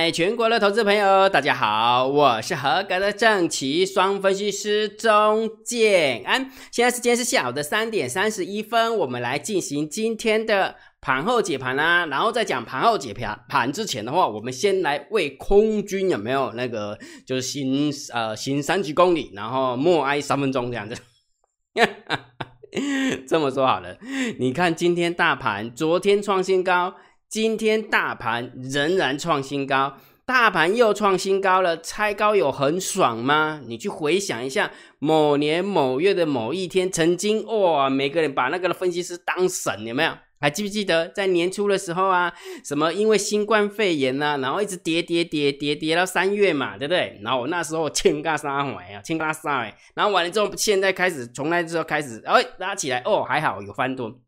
嗨，全国的投资朋友，大家好，我是合格的正奇双分析师钟建安。现在时间是下午的三点三十一分，我们来进行今天的盘后解盘啦。然后在讲盘后解盘盘之前的话，我们先来为空军有没有那个就是行呃行三十公里，然后默哀三分钟这样子。这么说好了，你看今天大盘昨天创新高。今天大盘仍然创新高，大盘又创新高了，猜高有很爽吗？你去回想一下，某年某月的某一天，曾经哇，每个人把那个分析师当神，有没有？还记不记得在年初的时候啊，什么因为新冠肺炎呐，然后一直跌跌跌跌跌到三月嘛，对不对？然后我那时候千嘎三回啊，千嘎三哎，然后完了之后，现在开始从那之后开始，哎，拉起来哦，还好有翻多。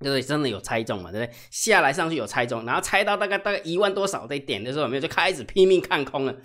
对不对？真的有猜中嘛？对不对？下来上去有猜中，然后猜到大概大概一万多少的点的时候，没有就开始拼命看空了。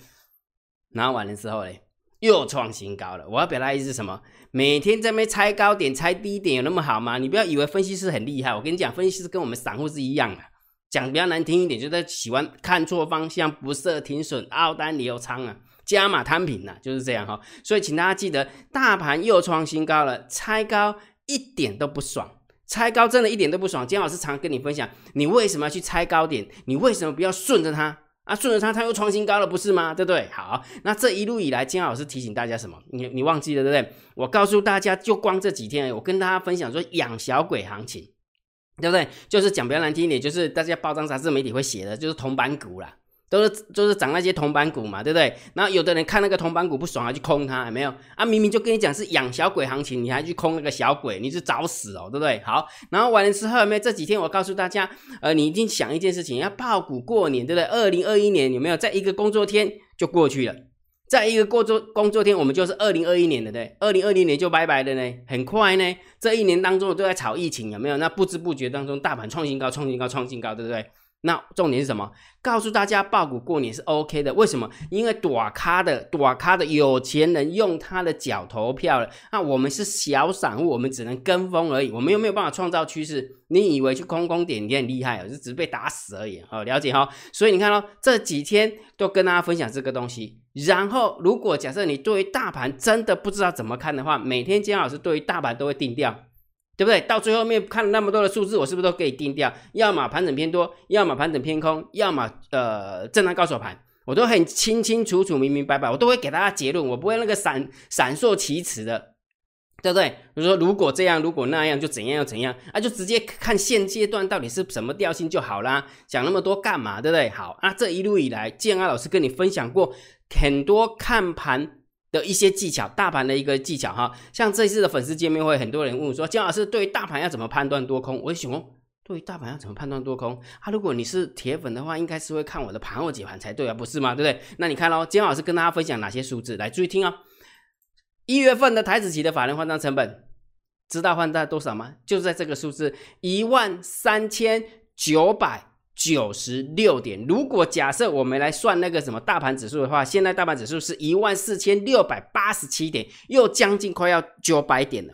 然后完了之后嘞，又创新高了。我要表达意思是什么？每天在那猜高点、猜低点有那么好吗？你不要以为分析师很厉害。我跟你讲，分析师跟我们散户是一样的。讲比较难听一点，就是喜欢看错方向、不设停损、凹单留仓啊、加码摊平啊，就是这样哈。所以请大家记得，大盘又创新高了，猜高一点都不爽。拆高真的一点都不爽。金老师常跟你分享，你为什么要去拆高点？你为什么不要顺着它啊？顺着它，它又创新高了，不是吗？对不对？好，那这一路以来，金老师提醒大家什么？你你忘记了对不对？我告诉大家，就光这几天，我跟大家分享说养小鬼行情，对不对？就是讲比较难听一点，就是大家报章杂志媒体会写的，就是铜板股啦。都是就是涨那些铜板股嘛，对不对？然后有的人看那个铜板股不爽，还去空它，有没有？啊，明明就跟你讲是养小鬼行情，你还去空那个小鬼，你是找死哦，对不对？好，然后完了之后，有没有？这几天我告诉大家，呃，你一定想一件事情，要爆股过年，对不对？二零二一年有没有？在一个工作天就过去了，在一个工作工作天，我们就是二零二一年的，对？二零二零年就拜拜的呢，很快呢。这一年当中都在炒疫情，有没有？那不知不觉当中，大盘创新高，创新高，创新高，对不对？那重点是什么？告诉大家，爆股过年是 OK 的。为什么？因为短咖的短咖的有钱人用他的脚投票了。那我们是小散户，我们只能跟风而已。我们又没有办法创造趋势。你以为去空空点你很厉害哦？就只是被打死而已。好，了解哈。所以你看哦，这几天都跟大家分享这个东西。然后，如果假设你对于大盘真的不知道怎么看的话，每天姜老师对于大盘都会定调。对不对？到最后面看了那么多的数字，我是不是都可以定掉？要么盘整偏多，要么盘整偏空，要么呃震荡高手盘，我都很清清楚楚、明明白白，我都会给大家结论，我不会那个闪闪烁其词的，对不对？比如说如果这样，如果那样，就怎样又怎样啊？就直接看现阶段到底是什么调性就好啦，讲那么多干嘛？对不对？好啊，这一路以来，建安老师跟你分享过很多看盘。的一些技巧，大盘的一个技巧哈，像这次的粉丝见面会，很多人问我说：“姜老师，对于大盘要怎么判断多空？”我想哦，对于大盘要怎么判断多空？啊，如果你是铁粉的话，应该是会看我的盘后解盘才对啊，不是吗？对不对？那你看喽，姜老师跟大家分享哪些数字？来注意听哦。一月份的台子期的法人换账成本，知道换到多少吗？就在这个数字一万三千九百。九十六点，如果假设我们来算那个什么大盘指数的话，现在大盘指数是一万四千六百八十七点，又将近快要九百点了。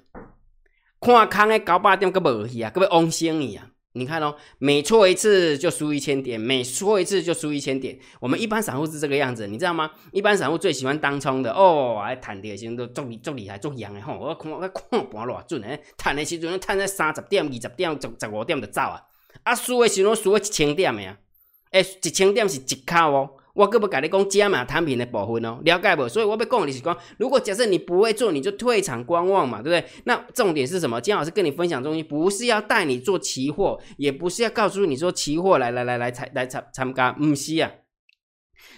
看康的高八点个无去啊，各位翁先一样，你看哦，每错一次就输一千点，每错一次就输一千点。我们一般散户是这个样子，你知道吗？一般散户最喜欢当冲的哦，还探的时都足厉足厉害足强的吼，我看我看盘偌准诶，探的时阵探在三十点、二十点、十十五点就走啊。啊，输的时候输个一千点的呀，诶，一千点是一卡哦。我搁要甲你讲加码摊平的部分哦，了解不？所以我要讲的是讲，如果假设你不会做，你就退场观望嘛，对不对？那重点是什么？金老师跟你分享东西，不是要带你做期货，也不是要告诉你说期货来来来来参来参参加，唔是啊。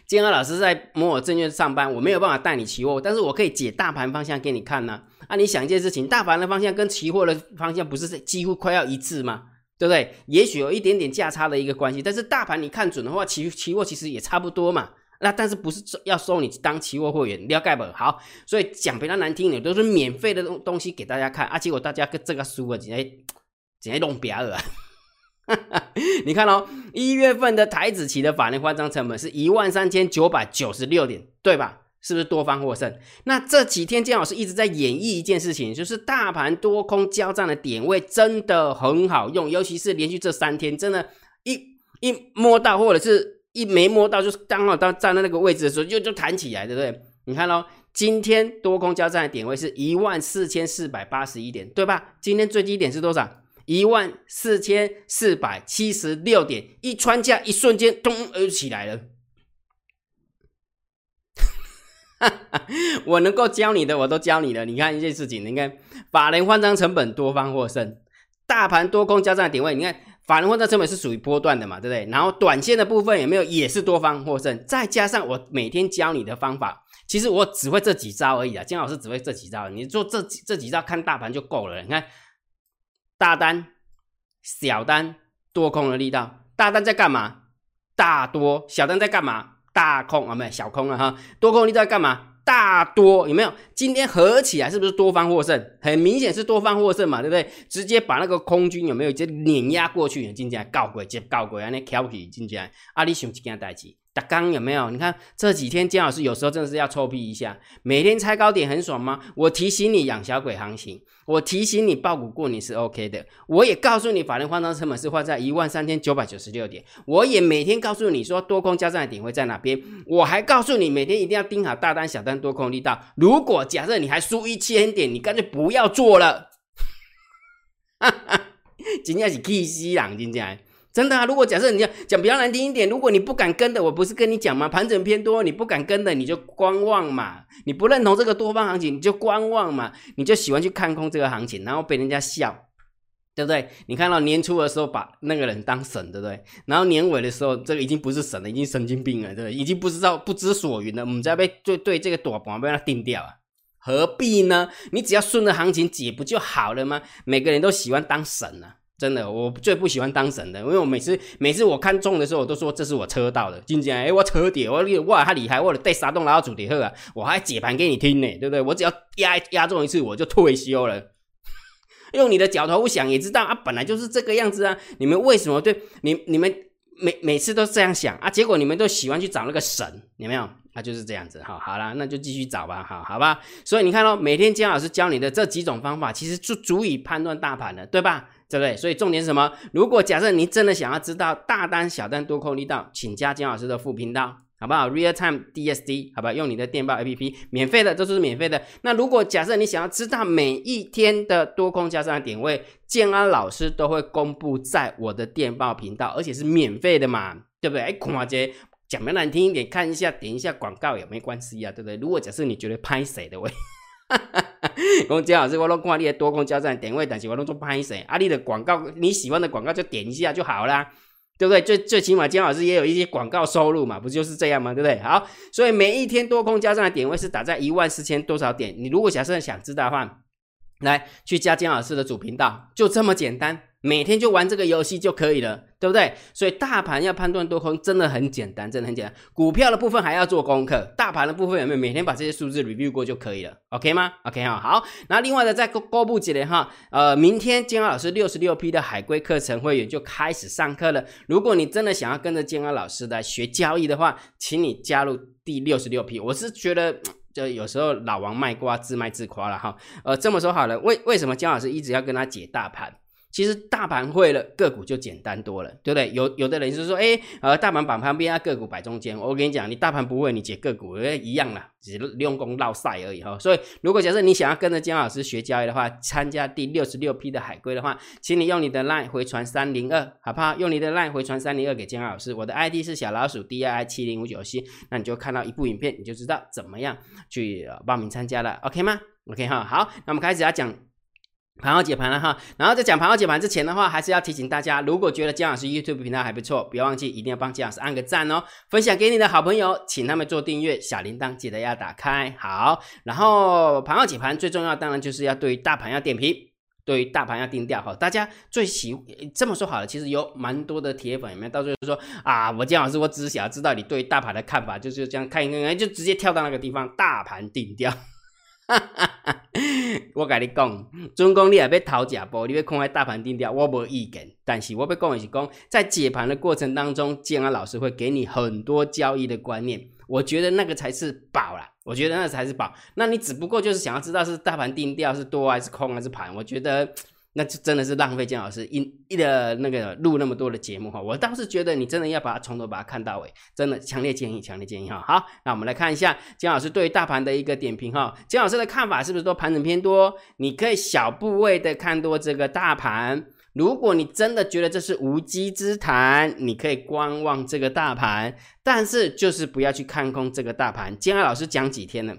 金安老师在摩尔证券上班，我没有办法带你期货，但是我可以解大盘方向给你看呢。啊，你想一件事情，大盘的方向跟期货的方向不是几乎快要一致吗？对不对？也许有一点点价差的一个关系，但是大盘你看准的话，期期货其实也差不多嘛。那但是不是要收你当期货会员？了解不？好，所以讲比较难听点，都是免费的东东西给大家看啊。结果大家跟这个输啊，直接直接弄瘪了。你看哦，一月份的台子期的法定换张成本是一万三千九百九十六点，对吧？是不是多方获胜？那这几天姜老师一直在演绎一件事情，就是大盘多空交战的点位真的很好用，尤其是连续这三天，真的，一一摸到或者是。一没摸到，就是刚好到站在那个位置的时候，就就弹起来，对不对？你看喽，今天多空交战的点位是一万四千四百八十一点，对吧？今天最低点是多少？一万四千四百七十六点，一穿价，一瞬间咚而起来了。我能够教你的，我都教你了。你看一件事情，你看法人换张成本，多方获胜。大盘多空交战的点位，你看法人换张成本是属于波段的嘛，对不对？然后短线的部分有没有也是多方获胜？再加上我每天教你的方法，其实我只会这几招而已啊。金老师只会这几招，你做这这几招看大盘就够了。你看大单、小单、多空的力道，大单在干嘛？大多，小单在干嘛？大空啊，没有小空了哈，多空力在干嘛？大多有没有？今天合起来是不是多方获胜？很明显是多方获胜嘛，对不对？直接把那个空军有没有直接碾压过去？进来告鬼接告鬼啊，那挑起进来，啊，你想一件代志？打刚有没有？你看这几天姜老师有时候真的是要臭屁一下。每天猜高点很爽吗？我提醒你养小鬼行情，我提醒你爆股过你是 OK 的。我也告诉你法人换仓成本是换在一万三千九百九十六点。我也每天告诉你说多空交战的点会在哪边。我还告诉你每天一定要盯好大单、小单、多空力道。如果假设你还输一千点，你干脆不要做了。哈哈，今天是气死人，今天。真的啊！如果假设你要讲比较难听一点，如果你不敢跟的，我不是跟你讲吗？盘整偏多，你不敢跟的，你就观望嘛。你不认同这个多方行情，你就观望嘛。你就喜欢去看空这个行情，然后被人家笑，对不对？你看到年初的时候把那个人当神，对不对？然后年尾的时候，这个已经不是神了，已经神经病了，对不对？已经不知道不知所云了。我们在被对对这个躲盘被他定掉啊，何必呢？你只要顺着行情解不就好了吗？每个人都喜欢当神啊。真的，我最不喜欢当神的，因为我每次每次我看中的时候，我都说这是我车到的。今天哎，我车底，我哇，他厉害，我带沙洞然后主题后啊，我还解盘给你听呢，对不对？我只要压压中一次，我就退休了。用你的脚头想也知道啊，本来就是这个样子啊。你们为什么对你你们每每次都这样想啊？结果你们都喜欢去找那个神，有没有？那就是这样子哈。好了，那就继续找吧，好好吧。所以你看到每天姜老师教你的这几种方法，其实就足以判断大盘了，对吧？对不对？所以重点是什么？如果假设你真的想要知道大单、小单、多空力道，请加姜老师的副频道，好不好？Real Time DSD，好吧？用你的电报 APP，免费的，这都是免费的。那如果假设你想要知道每一天的多空加上点位，建安老师都会公布在我的电报频道，而且是免费的嘛，对不对？哎，孔华杰讲的难听一点，看一下，点一下广告也没关系啊，对不对？如果假设你觉得拍谁的位。哈哈哈！我姜老师，我拢看你的多空交战点位，但是我拢做拍摄。啊，你的广告你喜欢的广告就点一下就好啦，对不对？最最起码姜老师也有一些广告收入嘛，不就是这样吗？对不对？好，所以每一天多空交战的点位是打在一万四千多少点？你如果假设想知道的话，来去加姜老师的主频道，就这么简单。每天就玩这个游戏就可以了，对不对？所以大盘要判断多空真的很简单，真的很简单。股票的部分还要做功课，大盘的部分有没有每天把这些数字 review 过就可以了？OK 吗？OK 哈，好。那另外的再公公布几连哈，呃，明天建安老师六十六批的海龟课程会员就开始上课了。如果你真的想要跟着建安老师来学交易的话，请你加入第六十六批。我是觉得，就有时候老王卖瓜自卖自夸了哈。呃，这么说好了，为为什么姜老师一直要跟他解大盘？其实大盘会了，个股就简单多了，对不对？有有的人是说，哎，呃，大盘摆旁边啊，个股摆中间。我跟你讲，你大盘不会，你解个股，一样啦，只是用功绕赛而已哈。所以，如果假设你想要跟着姜老师学交易的话，参加第六十六批的海归的话，请你用你的 line 回传三零二，好不好？用你的 line 回传三零二给姜老师。我的 ID 是小老鼠 D I 七零五九 C，那你就看到一部影片，你就知道怎么样去报名参加了，OK 吗？OK 哈，好，那我们开始要讲。盘后解盘了哈，然后在讲盘后解盘之前的话，还是要提醒大家，如果觉得姜老师 YouTube 频道还不错，不要忘记一定要帮姜老师按个赞哦，分享给你的好朋友，请他们做订阅，小铃铛记得要打开。好，然后盘后解盘最重要，当然就是要对于大盘要点评，对于大盘要定调哈。大家最喜这么说好了，其实有蛮多的铁粉有没有？到最后说啊，我姜老师我只想要知道你对大盘的看法，就是这样看一看，就直接跳到那个地方，大盘定调。哈哈哈，我跟你讲，总讲你也要讨价波，你要看在大盘定调，我无意见。但是我要讲的是讲，在解盘的过程当中，建安老师会给你很多交易的观念，我觉得那个才是宝啦，我觉得那才是宝。那你只不过就是想要知道是大盘定调是多还是空还是盘，我觉得那就真的是浪费姜老师一一的那个录那么多的节目哈。我倒是觉得你真的要把它从头把它看到尾，真的强烈建议，强烈建议哈。好，那我们来看一下姜老师对大盘的一个点评哈。姜老师的看法是不是都盘整偏多？你可以小部位的看多这个大盘。如果你真的觉得这是无稽之谈，你可以观望这个大盘，但是就是不要去看空这个大盘。姜老师讲几天了？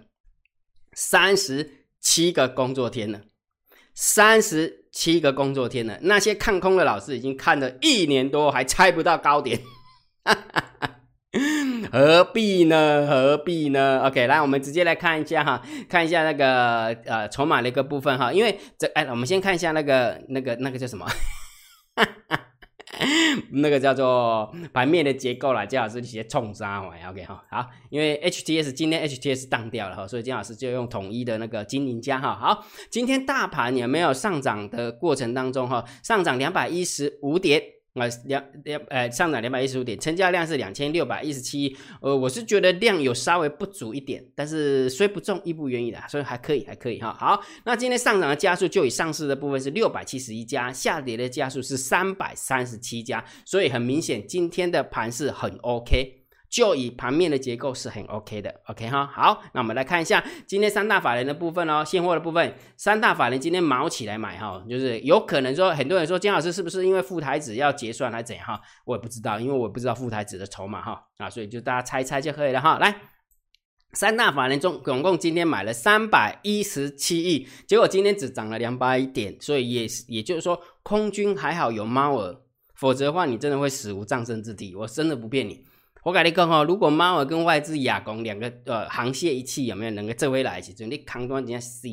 三十七个工作天了，三十。七个工作天了，那些看空的老师已经看了一年多，还猜不到高点，何必呢？何必呢？OK，来，我们直接来看一下哈，看一下那个呃筹码的一个部分哈，因为这哎，我们先看一下那个那个那个叫什么？那个叫做盘面的结构啦，姜老师直接冲杀完，OK 哈，好，因为 HTS 今天 HTS 当掉了哈，所以姜老师就用统一的那个金银家哈，好，今天大盘有没有上涨的过程当中哈，上涨两百一十五点。呃，两两呃，上涨两百一十五点，成交量是两千六百一十七。呃，我是觉得量有稍微不足一点，但是虽不重亦不远矣的，所以还可以，还可以哈。好，那今天上涨的加速就以上市的部分是六百七十一家，下跌的加速是三百三十七家，所以很明显今天的盘是很 OK。就以盘面的结构是很 OK 的，OK 哈，好，那我们来看一下今天三大法人的部分哦，现货的部分，三大法人今天毛起来买哈，就是有可能说很多人说姜老师是不是因为副台子要结算还是怎样哈，我也不知道，因为我不知道副台子的筹码哈，啊，所以就大家猜猜就可以了哈，来，三大法人中总共今天买了三百一十七亿，结果今天只涨了两百点，所以也也就是说空军还好有猫儿，否则的话你真的会死无葬身之地，我真的不骗你。我跟你讲哈，如果猫儿跟外资亚工两个呃航蟹一起有没有能够这回来一起？就你扛断人家死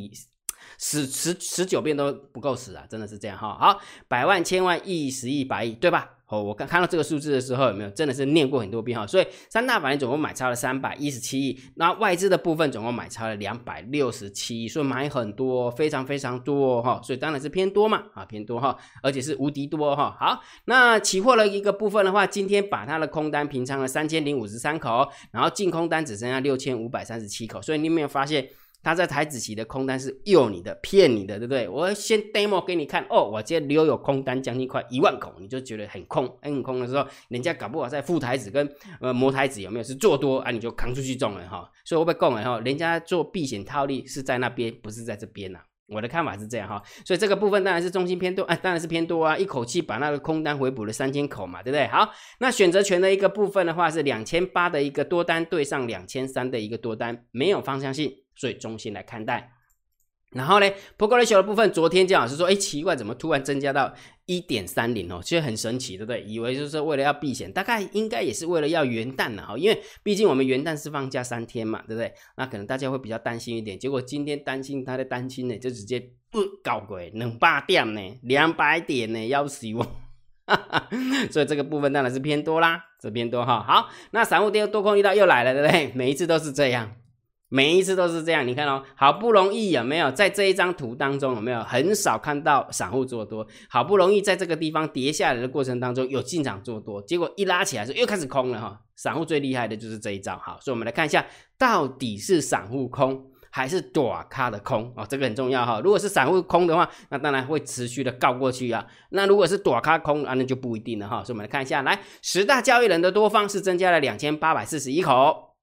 十十十九遍都不够死啊！真的是这样哈。好，百万、千万、亿、十亿、百亿，对吧？哦，我刚看到这个数字的时候，有没有真的是念过很多遍哈？所以三大法人总共买超了三百一十七亿，那外资的部分总共买超了两百六十七亿，所以买很多，非常非常多哈。所以当然是偏多嘛，啊偏多哈，而且是无敌多哈。好，那期货的一个部分的话，今天把它的空单平仓了三千零五十三口，然后净空单只剩下六千五百三十七口，所以你有没有发现？他在台子期的空单是诱你的、骗你的，对不对？我先 demo 给你看哦，我今天留有空单将近快一万口，你就觉得很空，很空的时候，人家搞不好在副台子跟呃模台子有没有是做多啊？你就扛出去中了哈。所以我被供了哈，人家做避险套利是在那边，不是在这边呐。我的看法是这样哈，所以这个部分当然是中心偏多，啊，当然是偏多啊，一口气把那个空单回补了三千口嘛，对不对？好，那选择权的一个部分的话是两千八的一个多单对上两千三的一个多单，没有方向性。所以中心来看待，然后呢 p o k ratio 的部分，昨天姜老师说，哎，奇怪，怎么突然增加到一点三零哦？其实很神奇，对不对？以为就是为了要避险，大概应该也是为了要元旦了哈，因为毕竟我们元旦是放假三天嘛，对不对？那可能大家会比较担心一点。结果今天担心他的担心呢，就直接不搞鬼，能八点呢，两百点呢，要死我！所以这个部分当然是偏多啦，这偏多哈。好，那散户跌多空遇到又来了，对不对？每一次都是这样。每一次都是这样，你看哦，好不容易有没有在这一张图当中有没有很少看到散户做多？好不容易在这个地方跌下来的过程当中有进场做多，结果一拉起来时又开始空了哈。散户最厉害的就是这一招，好，所以我们来看一下到底是散户空还是短咖的空哦，这个很重要哈。如果是散户空的话，那当然会持续的告过去啊。那如果是短咖空啊，那就不一定了哈。所以我们来看一下，来十大交易人的多方是增加了两千八百四十一口。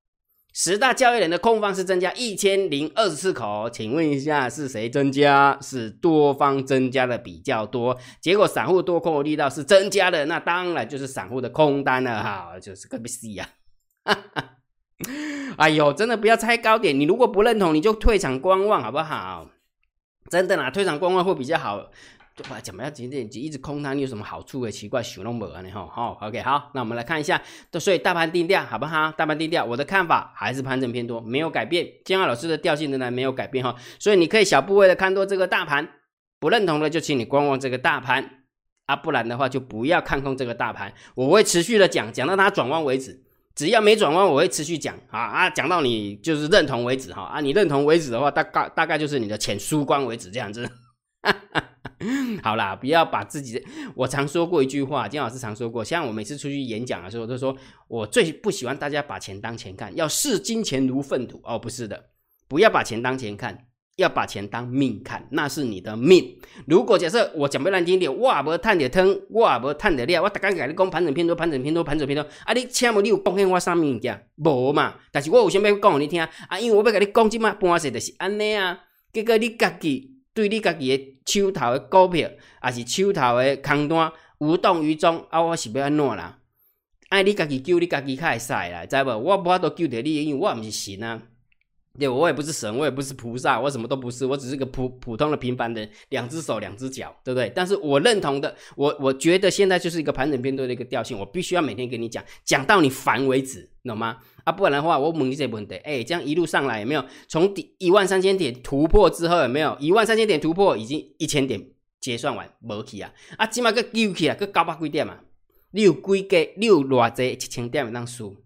十大交易人的空方是增加一千零二十四口，请问一下是谁增加？是多方增加的比较多，结果散户多空的力道是增加的，那当然就是散户的空单了哈，就是个 C 呀！哎呦，真的不要猜高点，你如果不认同，你就退场观望好不好？真的啦，退场观望会比较好。对怎么样？今天一直空单，你有什么好处？奇怪，熊龙没啊？你哈好，OK，好，那我们来看一下，所以大盘定调好不好？大盘定调，我的看法还是盘整偏多，没有改变。金浩老师的调性仍然没有改变哈，所以你可以小部位的看多这个大盘，不认同的就请你观望这个大盘啊，不然的话就不要看空这个大盘。我会持续的讲，讲到它转弯为止，只要没转弯，我会持续讲啊啊，讲到你就是认同为止哈啊，你认同为止的话，大概大概就是你的钱输光为止这样子。哈 哈 好啦，不要把自己。我常说过一句话，金老师常说过，像我每次出去演讲的时候，都说我最不喜欢大家把钱当钱看，要视金钱如粪土。哦，不是的，不要把钱当钱看，要把钱当命看，那是你的命。如果假设我讲不难听点，我也无赚着汤，我也无赚着了，我逐工甲你讲盘整偏多，盘整偏多，盘整偏多，啊，你请问你有贡献我啥物件？无嘛。但是我有想要讲你听，啊，因为我要甲你讲即摆盘势就是安尼啊。结果你家己对你家己诶手头诶股票，还是手头诶空单无动于衷，啊，我是要安怎啦？爱你家己救，你家己较会使啦，知无？我无法度救着你，因为我毋是神啊。对，我也不是神，我也不是菩萨，我什么都不是，我只是个普普通的平凡的两只手两只脚，对不对？但是我认同的，我我觉得现在就是一个盘整偏多的一个调性，我必须要每天跟你讲，讲到你烦为止，懂吗？啊，不然的话，我问你这问题，哎，这样一路上来有没有从底一万三千点突破之后有没有一万三千点突破，已经一千点结算完无去啊？啊，起码个丢起啊，个高八贵点嘛？你有几个？你有偌济一千点当输？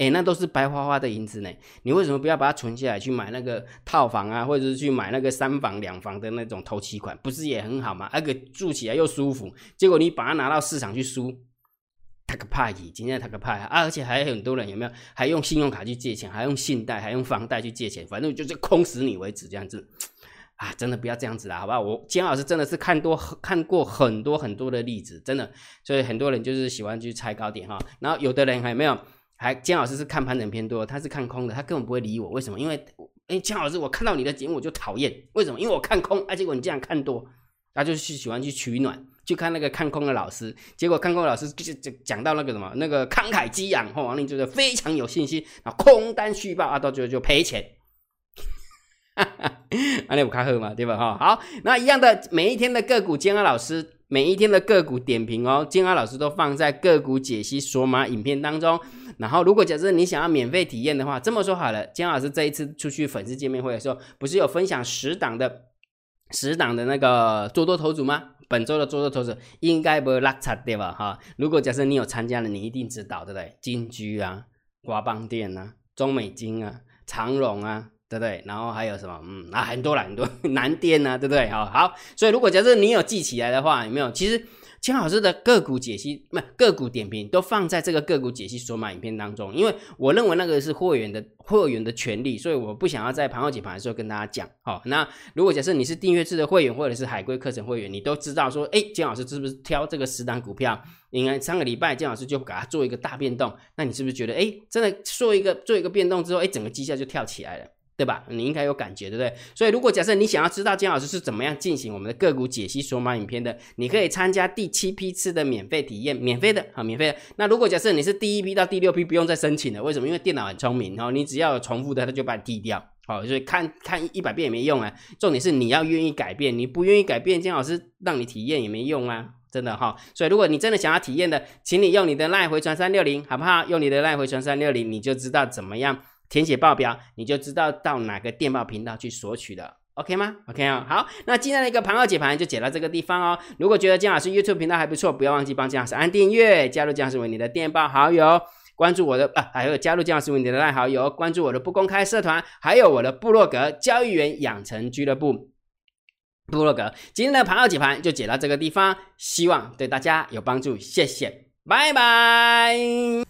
哎，那都是白花花的银子呢。你为什么不要把它存下来，去买那个套房啊，或者是去买那个三房两房的那种头期款，不是也很好吗？而且住起来又舒服。结果你把它拿到市场去输，他个派，今天他个派啊！而且还有很多人有没有？还用信用卡去借钱，还用信贷，还用房贷去借钱，反正就是空死你为止这样子。啊，真的不要这样子啦，好不好？我姜老师真的是看多看过很多很多的例子，真的，所以很多人就是喜欢去猜高点哈。然后有的人还没有。还姜老师是看盘整偏多，他是看空的，他根本不会理我。为什么？因为哎，姜老师，我看到你的节目我就讨厌。为什么？因为我看空，啊，结果你这样看多，他就是喜欢去取暖，去看那个看空的老师。结果看空的老师就就讲到那个什么，那个慷慨激昂，后王林就是非常有信心，然后空单续报啊，到最后就赔钱。哈 哈，那你不看好嘛，对吧？哈，好，那一样的每一天的个股，姜老师。每一天的个股点评哦，金安老师都放在个股解析索马影片当中。然后，如果假设你想要免费体验的话，这么说好了，金安老师这一次出去粉丝见面会的时候，不是有分享十档的十档的那个做多头组吗？本周的做多头组应该不会落差对吧？哈，如果假设你有参加了，你一定知道对不对？金居啊，华邦店啊，中美金啊，长荣啊。对不对？然后还有什么？嗯，啊，很多了，很多难点呢，对不对？好好，所以如果假设你有记起来的话，有没有？其实金老师的个股解析，不个股点评都放在这个个股解析索马影片当中，因为我认为那个是会员的会员的权利，所以我不想要在盘后解盘的时候跟大家讲。好，那如果假设你是订阅制的会员或者是海龟课程会员，你都知道说，哎，金老师是不是挑这个十档股票？应该上个礼拜金老师就给他做一个大变动，那你是不是觉得，哎，真的做一个做一个变动之后，哎，整个绩效就跳起来了？对吧？你应该有感觉，对不对？所以，如果假设你想要知道姜老师是怎么样进行我们的个股解析索马影片的，你可以参加第七批次的免费体验，免费的，好，免费的。那如果假设你是第一批到第六批，不用再申请了，为什么？因为电脑很聪明，然后你只要有重复的，它就把你踢掉。好，所以看看一百遍也没用啊。重点是你要愿意改变，你不愿意改变，姜老师让你体验也没用啊，真的哈。所以，如果你真的想要体验的，请你用你的赖回传三六零，好不好？用你的赖回传三六零，你就知道怎么样。填写报表，你就知道到哪个电报频道去索取了，OK 吗？OK 啊，好，那今天的一个盘后解盘就解到这个地方哦。如果觉得姜老师 YouTube 频道还不错，不要忘记帮姜老师按订阅，加入姜老师为你的电报好友，关注我的啊，还有加入姜老师为你的赖好友，关注我的不公开社团，还有我的部落格交易员养成俱乐部部落格。今天的盘后解盘就解到这个地方，希望对大家有帮助，谢谢。拜拜！